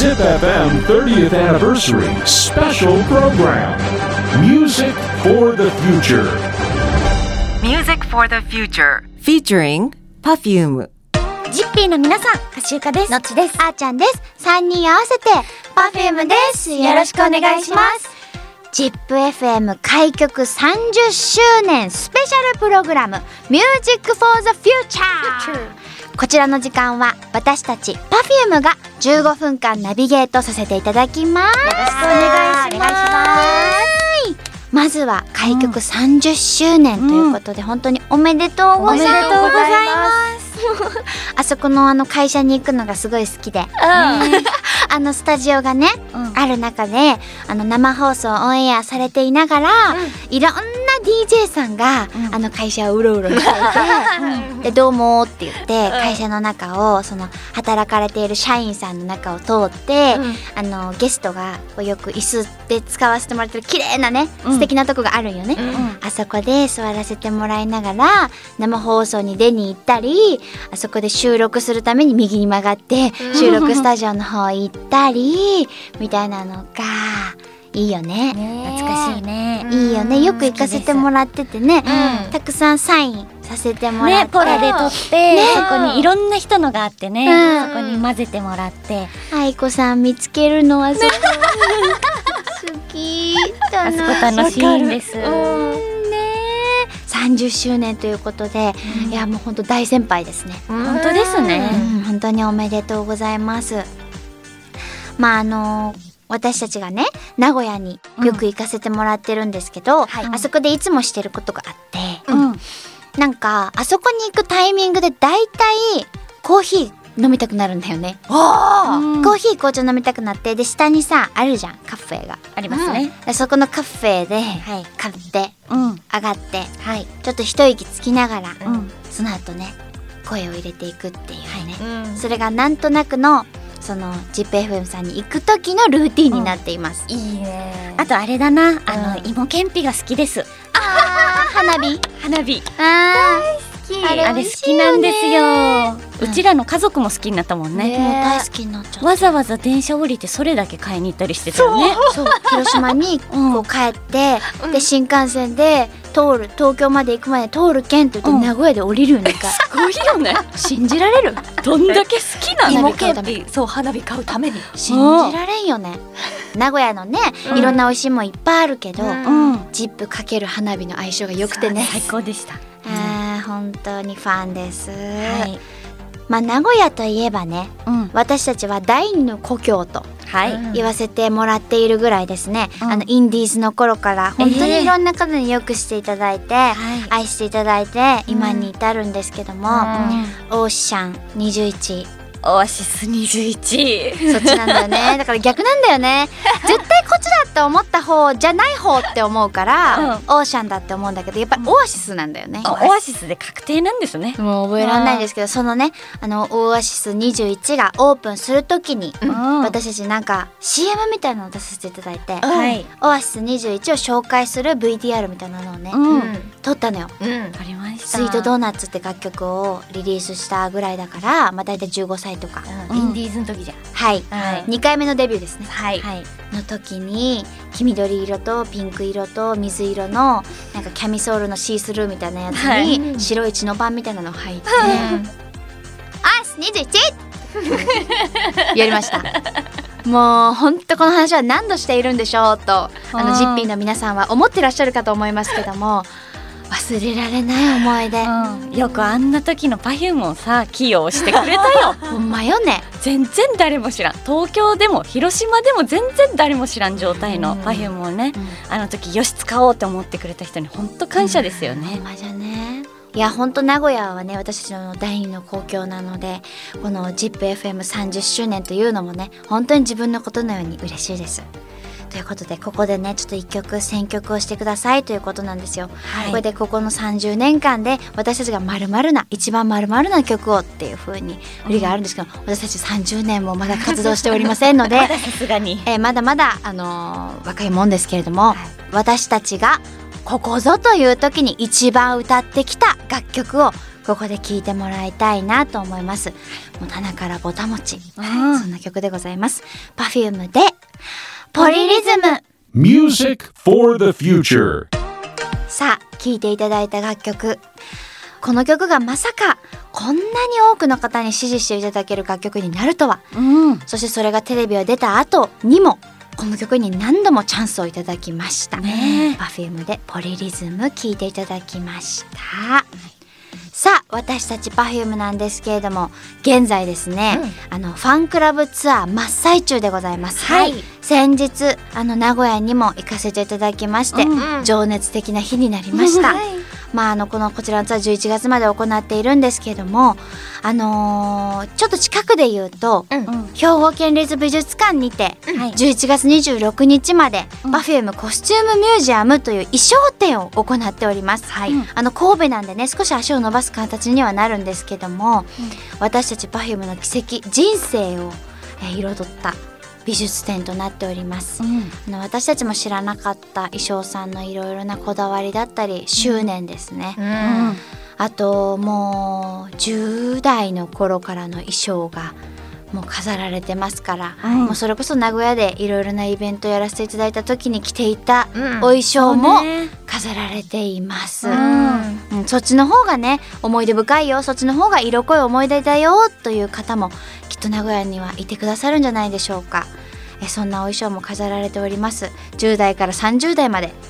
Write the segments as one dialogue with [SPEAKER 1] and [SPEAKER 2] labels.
[SPEAKER 1] Zip FM 30th Anniversary Special Program Music for the Future.
[SPEAKER 2] Music for the Future.
[SPEAKER 3] featuring Perfume
[SPEAKER 4] ジッピーの皆さん、カシューカです。のっちです。あーちゃんです。3人合わせて、パフュームです。よろしくお願いします。ZIPFM 開局30周年スペシャルプログラム Music for the Future こちらの時間は私たち Perfume が15分間ナビゲートさせていただきます。よろしくお願いします。まずは開局30周年ということで、本当におめでとうございます。
[SPEAKER 5] おめでとうございます。
[SPEAKER 4] あそこのあの会社に行くのがすごい好きで、あのスタジオがね、ある中であの生放送オンエアされていながら、いろんな DJ さんが、あの会社をうろうろしていて、で「どうも」って言って会社の中をその働かれている社員さんの中を通って、あのゲストがよく椅子で使わせてもらってる綺麗なね、素敵なとこがあるんよね、あそこで座らせてもらいながら生放送に出に行ったりあそこで収録するために右に曲がって収録スタジオの方行ったりみたいなのがいいよね。
[SPEAKER 5] 懐かしいね。
[SPEAKER 4] いいよね。よく行かせてもらっててね、たくさんサインさせてもらって、
[SPEAKER 5] ね、ポラで撮って、
[SPEAKER 4] ね。
[SPEAKER 5] そこにいろんな人のがあってね、
[SPEAKER 4] うん。
[SPEAKER 5] そこに混ぜてもらって、
[SPEAKER 4] 愛子さん見つけるのはすごい。好き
[SPEAKER 5] あそこ楽しいんです。
[SPEAKER 4] ね。30周年ということで、いやもう本当大先輩ですね、
[SPEAKER 5] 本当ですね。
[SPEAKER 4] うん、本当におめでとうございます。まああの私たちがね名古屋によく行かせてもらってるんですけど、あそこでいつもしてることがあって、
[SPEAKER 5] うん、
[SPEAKER 4] なんかあそこに行くタイミングでだいたいコーヒー飲みたくなるんだよね、コーヒー紅茶飲みたくなってで下にさあるじゃんカフェが
[SPEAKER 5] ありますね。
[SPEAKER 4] でそこのカフェで買って
[SPEAKER 5] うん、
[SPEAKER 4] 上がって
[SPEAKER 5] はい、
[SPEAKER 4] ちょっと一息つきながら、
[SPEAKER 5] うん、
[SPEAKER 4] その後ね声を入れていくっていうね、それがなんとなくのその ZIPFM さんに行く時のルーティンになっています、
[SPEAKER 5] いいね。あとあれだな、あの、芋けんぴが好きです。
[SPEAKER 4] あー花火
[SPEAKER 5] 花火。
[SPEAKER 4] あーあれ
[SPEAKER 5] あれ好きなんですよ。うちらの家族も好きになったもんね。
[SPEAKER 4] もう大好きになっちゃった
[SPEAKER 5] わざわざ電車降りてそれだけ買いに行ったりしてたよね。
[SPEAKER 4] そう広島にこう帰って、で新幹線で通る東京まで行くまで通るけんって言って、名古屋で降りるよね一回
[SPEAKER 5] すごいよね。
[SPEAKER 4] 信じられる？
[SPEAKER 5] どんだけ好きなの
[SPEAKER 4] 芋けんぴ
[SPEAKER 3] そう花火買うために
[SPEAKER 4] 信じられんよね名古屋のね、いろんな美味しいもんいっぱいあるけど、
[SPEAKER 5] うん。
[SPEAKER 4] ジップかける花火の相性が良くてね
[SPEAKER 5] 最高でした。
[SPEAKER 4] あー本当にファンです、
[SPEAKER 5] はい。
[SPEAKER 4] まあ名古屋といえばね
[SPEAKER 5] うん。
[SPEAKER 4] 私たちは第二の故郷と
[SPEAKER 5] はい。
[SPEAKER 4] 言わせてもらっているぐらいですね、
[SPEAKER 5] うん。
[SPEAKER 4] あのインディーズの頃から本当にいろんな方によくしていただいて、
[SPEAKER 5] はい。
[SPEAKER 4] 愛していただいて今に至るんですけども、オーシャン21
[SPEAKER 5] オアシス21。
[SPEAKER 4] そっちなんだよね だから逆なんだよね絶対こっちだって思った方じゃない方って思うから、オーシャンだって思うんだけどやっぱりオアシスなんだよね、
[SPEAKER 5] あオアシスで確定なんですね。
[SPEAKER 4] もう覚えられないんですけどそのねあのオアシス21がオープンするときに、
[SPEAKER 5] ん
[SPEAKER 4] 私たちなんか CM みたいなのを出させていただいて、
[SPEAKER 5] はい。
[SPEAKER 4] オアシス21を紹介する VTR みたいなのをね、
[SPEAKER 5] うん。
[SPEAKER 4] 撮ったのよ。
[SPEAKER 5] ありました。
[SPEAKER 4] スイートドーナツって楽曲をリリースしたぐらいだから、まあ、大体15歳とか、
[SPEAKER 5] インディーズの時じゃん。
[SPEAKER 4] はい、
[SPEAKER 5] はい
[SPEAKER 4] 2回目のデビューですね、
[SPEAKER 5] はい。
[SPEAKER 4] はい、の時に黄緑色とピンク色と水色のなんかキャミソールのシースルーみたいなやつ
[SPEAKER 5] は
[SPEAKER 4] に白いチノパンみたいなの入って「アイス 21!」やりました。もうほんとこの話は何度しているんでしょうとあの
[SPEAKER 5] うん
[SPEAKER 4] ジッピーの皆さんは思ってらっしゃるかと思いますけども忘れられない思い出、
[SPEAKER 5] うん。よくあんな時の Perfume をさ起用してくれたよ。
[SPEAKER 4] ほんまよね
[SPEAKER 5] 全然誰も知らん。東京でも広島でも全然誰も知らん状態の Perfume をね、あの時よし使おうって思ってくれた人に本当感謝ですよね。
[SPEAKER 4] ほんまじゃねいやほんと名古屋はね私たちの第二の故郷なのでこの ZIPFM30 周年というのもね本当に自分のことのように嬉しいです。ということでここでねちょっと一曲選曲をしてくださいということなんですよ。これでここの30年間で私たちがまるな一番まるな曲をっていう風に振りがあるんですけど、私たち30年もまだ活動しておりませんので
[SPEAKER 5] さすがに。
[SPEAKER 4] えーまだまだ、あのー若いもんですけれども、私たちがここぞという時に一番歌ってきた楽曲をここで聴いてもらいたいなと思います。もう棚からぼたもち、
[SPEAKER 5] うん。
[SPEAKER 4] そんな曲でございます。Perfume でポリリズム
[SPEAKER 1] Music for the future.
[SPEAKER 4] さあ聴いていただいた楽曲この曲がまさかこんなに多くの方に支持していただける楽曲になるとは
[SPEAKER 5] うん
[SPEAKER 4] そしてそれがテレビを出た後にもこの曲に何度もチャンスをいただきました。
[SPEAKER 5] ねえ
[SPEAKER 4] Perfume でポリリズム聴いていただきました。さあ私たち Perfume なんですけれども現在ですね、あのファンクラブツアー真っ最中でございます。
[SPEAKER 5] はい
[SPEAKER 4] 先日あの名古屋にも行かせていただきまして、
[SPEAKER 5] うん
[SPEAKER 4] 情熱的な日になりました。
[SPEAKER 5] はい
[SPEAKER 4] まああのこのこちらのツアー11月まで行っているんですけれどもあのーちょっと近くで言うと、
[SPEAKER 5] うん。
[SPEAKER 4] 兵庫県立美術館にて、
[SPEAKER 5] はい。
[SPEAKER 4] 11月26日まで、
[SPEAKER 5] うん。
[SPEAKER 4] Perfume コスチュームミュージアムという衣装展を行っております。はい。
[SPEAKER 5] うん。
[SPEAKER 4] あの神戸なんでね少し足を伸ばす形にはなるんですけども、私たち Perfume の奇跡人生を、えー彩った美術展となっております。
[SPEAKER 5] うん。
[SPEAKER 4] あの私たちも知らなかった衣装さんのいろいろなこだわりだったり執念ですね、
[SPEAKER 5] うん。
[SPEAKER 4] あともう10代の頃からの衣装がもう飾られてますから、
[SPEAKER 5] うん
[SPEAKER 4] もうそれこそ名古屋でいろいろなイベントやらせていただいた時に着ていた
[SPEAKER 3] うん。
[SPEAKER 4] お衣装も飾られています、
[SPEAKER 5] うん。
[SPEAKER 4] うん。そっちの方がね思い出深いよ。そっちの方が色濃い思い出だよという方もきっと名古屋にはいてくださるんじゃないでしょうか。えそんなお衣装も飾られております。10代から30代までえ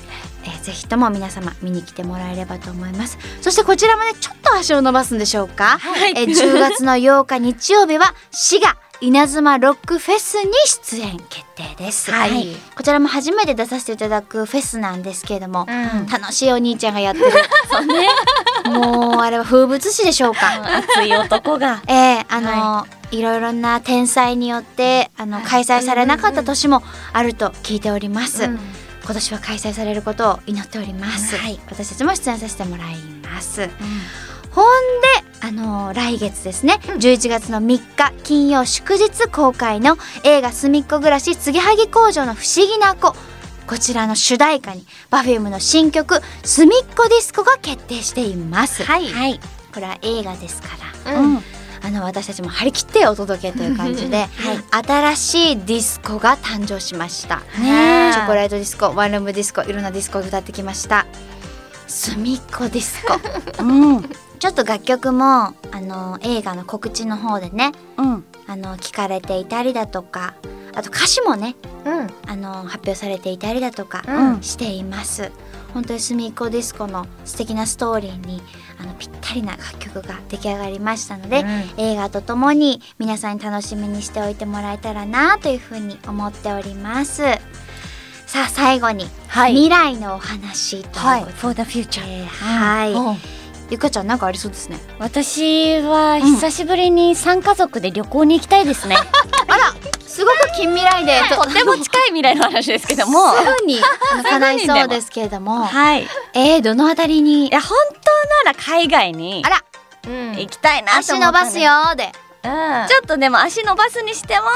[SPEAKER 4] ぜひとも皆様見に来てもらえればと思います。そしてこちらもねちょっと足を伸ばすんでしょうか、
[SPEAKER 5] はい。
[SPEAKER 4] え10月の8日日曜日は滋賀稲妻ロックフェスに出演決定です、
[SPEAKER 3] はい。
[SPEAKER 4] こちらも初めて出させていただくフェスなんですけれども、
[SPEAKER 3] うん。
[SPEAKER 4] 楽しいお兄ちゃんがやってる。
[SPEAKER 5] そうね。
[SPEAKER 4] もうあれは風物詩でしょうか？
[SPEAKER 5] 熱い男が。
[SPEAKER 4] ええあの、い、ろいろな天才によってあの開催されなかった年もあると聞いております。
[SPEAKER 3] うん
[SPEAKER 4] 今年は開催されることを祈っております。
[SPEAKER 3] はい
[SPEAKER 4] 私たちも出演させてもらいます。ほんで、あの来月ですね、11月の3日金曜祝日公開の映画すみっこ暮らし継ぎはぎ工場の不思議な子。こちらの主題歌に Perfume の新曲「すみっこディスコ」が決定しています。
[SPEAKER 3] はい
[SPEAKER 5] はい
[SPEAKER 4] これは映画ですから、
[SPEAKER 3] うん
[SPEAKER 4] あの私たちも張り切ってお届けという感じで、新しいディスコが誕生しました。
[SPEAKER 5] ね
[SPEAKER 4] チョコレートディスコ、ワンルームディスコ、いろんなディスコを歌ってきました。すみっこディスコ。
[SPEAKER 5] うん
[SPEAKER 4] ちょっと楽曲もあの映画の告知の方でね、
[SPEAKER 5] うん
[SPEAKER 4] あの聞かれていたりだとか、あと歌詞もね、
[SPEAKER 3] うん。
[SPEAKER 4] あの発表されていたりだとか
[SPEAKER 3] うん。
[SPEAKER 4] しています。本当にすみっこディスコの素敵なストーリーにあのぴったりな楽曲が出来上がりましたので、映画とともに皆さんに楽しみにしておいてもらえたらなというふうに思っております。さあ最後に、
[SPEAKER 3] はい。
[SPEAKER 4] 未来のお話と
[SPEAKER 3] はい。
[SPEAKER 5] For the future
[SPEAKER 4] えーはい、
[SPEAKER 3] うん。
[SPEAKER 4] ゆかちゃんなんかありそうですね。
[SPEAKER 5] 私は久しぶりに3家族で旅行に行きたいですね、
[SPEAKER 4] すごく近未来で。
[SPEAKER 5] とっても近い未来の話ですけども。
[SPEAKER 4] すぐに 叶いそうですけれども、
[SPEAKER 5] はい。い
[SPEAKER 4] えー、どのあたりに？
[SPEAKER 5] や本当なら海外に
[SPEAKER 4] あら。
[SPEAKER 3] うん。
[SPEAKER 5] 行きたいなと
[SPEAKER 4] 足伸ばすよーで。
[SPEAKER 3] うん。
[SPEAKER 5] ちょっとでも足伸ばすにしても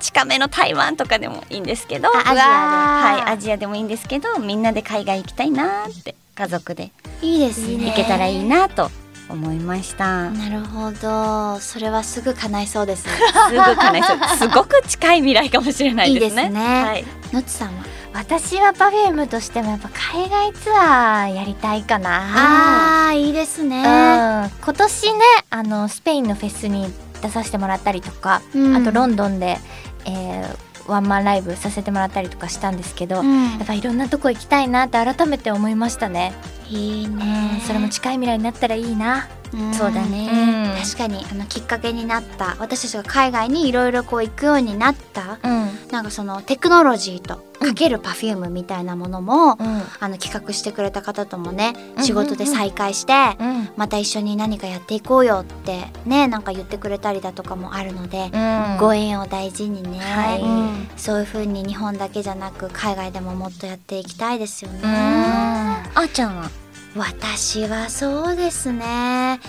[SPEAKER 5] 近めの台湾とかでもいいんですけど。
[SPEAKER 4] あアジアで。
[SPEAKER 5] はいアジアでもいいんですけどみんなで海外行きたいなって家族で。
[SPEAKER 4] いいですね。
[SPEAKER 5] 行けたらいいなと思いました。
[SPEAKER 4] なるほど。それはすぐ叶いそうです
[SPEAKER 5] すぐ叶いそう。すごく近い未来かもしれないですね。
[SPEAKER 4] いいですね。
[SPEAKER 5] はい、
[SPEAKER 4] のつさんは？
[SPEAKER 3] 私は Perfume としてもやっぱ海外ツアーやりたいかな。
[SPEAKER 4] あーいいですね。
[SPEAKER 3] うん。今年ねあのスペインのフェスに出させてもらったりとか、
[SPEAKER 4] うん。
[SPEAKER 3] あとロンドンで、えーワンマンライブさせてもらったりとかしたんですけど、
[SPEAKER 4] うん。
[SPEAKER 3] やっぱいろんなとこ行きたいなって改めて思いましたね、
[SPEAKER 4] いい
[SPEAKER 3] うん
[SPEAKER 4] ね。
[SPEAKER 3] それも近い未来になったらいいな、
[SPEAKER 4] うん。
[SPEAKER 5] そうだね。
[SPEAKER 4] 確かに。あのきっかけになった私たちが海外にいろいろこう行くようになった
[SPEAKER 3] うん。
[SPEAKER 4] なんかそのテクノロジーとかけるパフュームみたいなものも、
[SPEAKER 3] うん。
[SPEAKER 4] あの企画してくれた方ともね
[SPEAKER 3] うん
[SPEAKER 4] 仕事で再会して、
[SPEAKER 3] うん。
[SPEAKER 4] また一緒に何かやっていこうよってねなんか言ってくれたりだとかもあるので、
[SPEAKER 3] うん。
[SPEAKER 4] ご縁を大事にね、
[SPEAKER 3] はい。
[SPEAKER 5] うん。
[SPEAKER 4] そういう風に日本だけじゃなく海外でももっとやっていきたいですよね。
[SPEAKER 3] うん。
[SPEAKER 5] あーちゃんは？
[SPEAKER 4] 私はそうですね。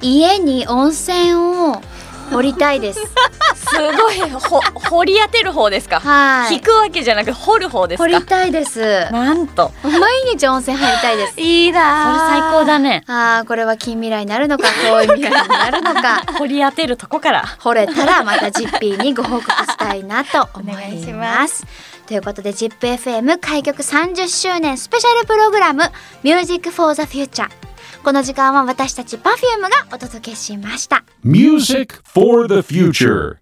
[SPEAKER 4] 家に温泉を掘りたいです。
[SPEAKER 5] ごい。ほ掘り当てる方ですか？
[SPEAKER 4] はい。
[SPEAKER 5] 引くわけじゃなく掘る方ですか？
[SPEAKER 4] 掘りたいです。
[SPEAKER 5] なんと。
[SPEAKER 4] 毎日温泉入りたいです。
[SPEAKER 3] いい
[SPEAKER 5] それ
[SPEAKER 3] な
[SPEAKER 5] 最高だね。
[SPEAKER 4] あーこれは近未来になるのか遠い未来になるのか。
[SPEAKER 5] 掘り当てるとこから。
[SPEAKER 4] 掘れたらまた ZIP にご報告したいなと思います。
[SPEAKER 3] お願いします
[SPEAKER 4] ということで ZIPFM 開局30周年スペシャルプログラム Music for the Future この時間は私たち Perfume がお届けしました。
[SPEAKER 1] Music for the future.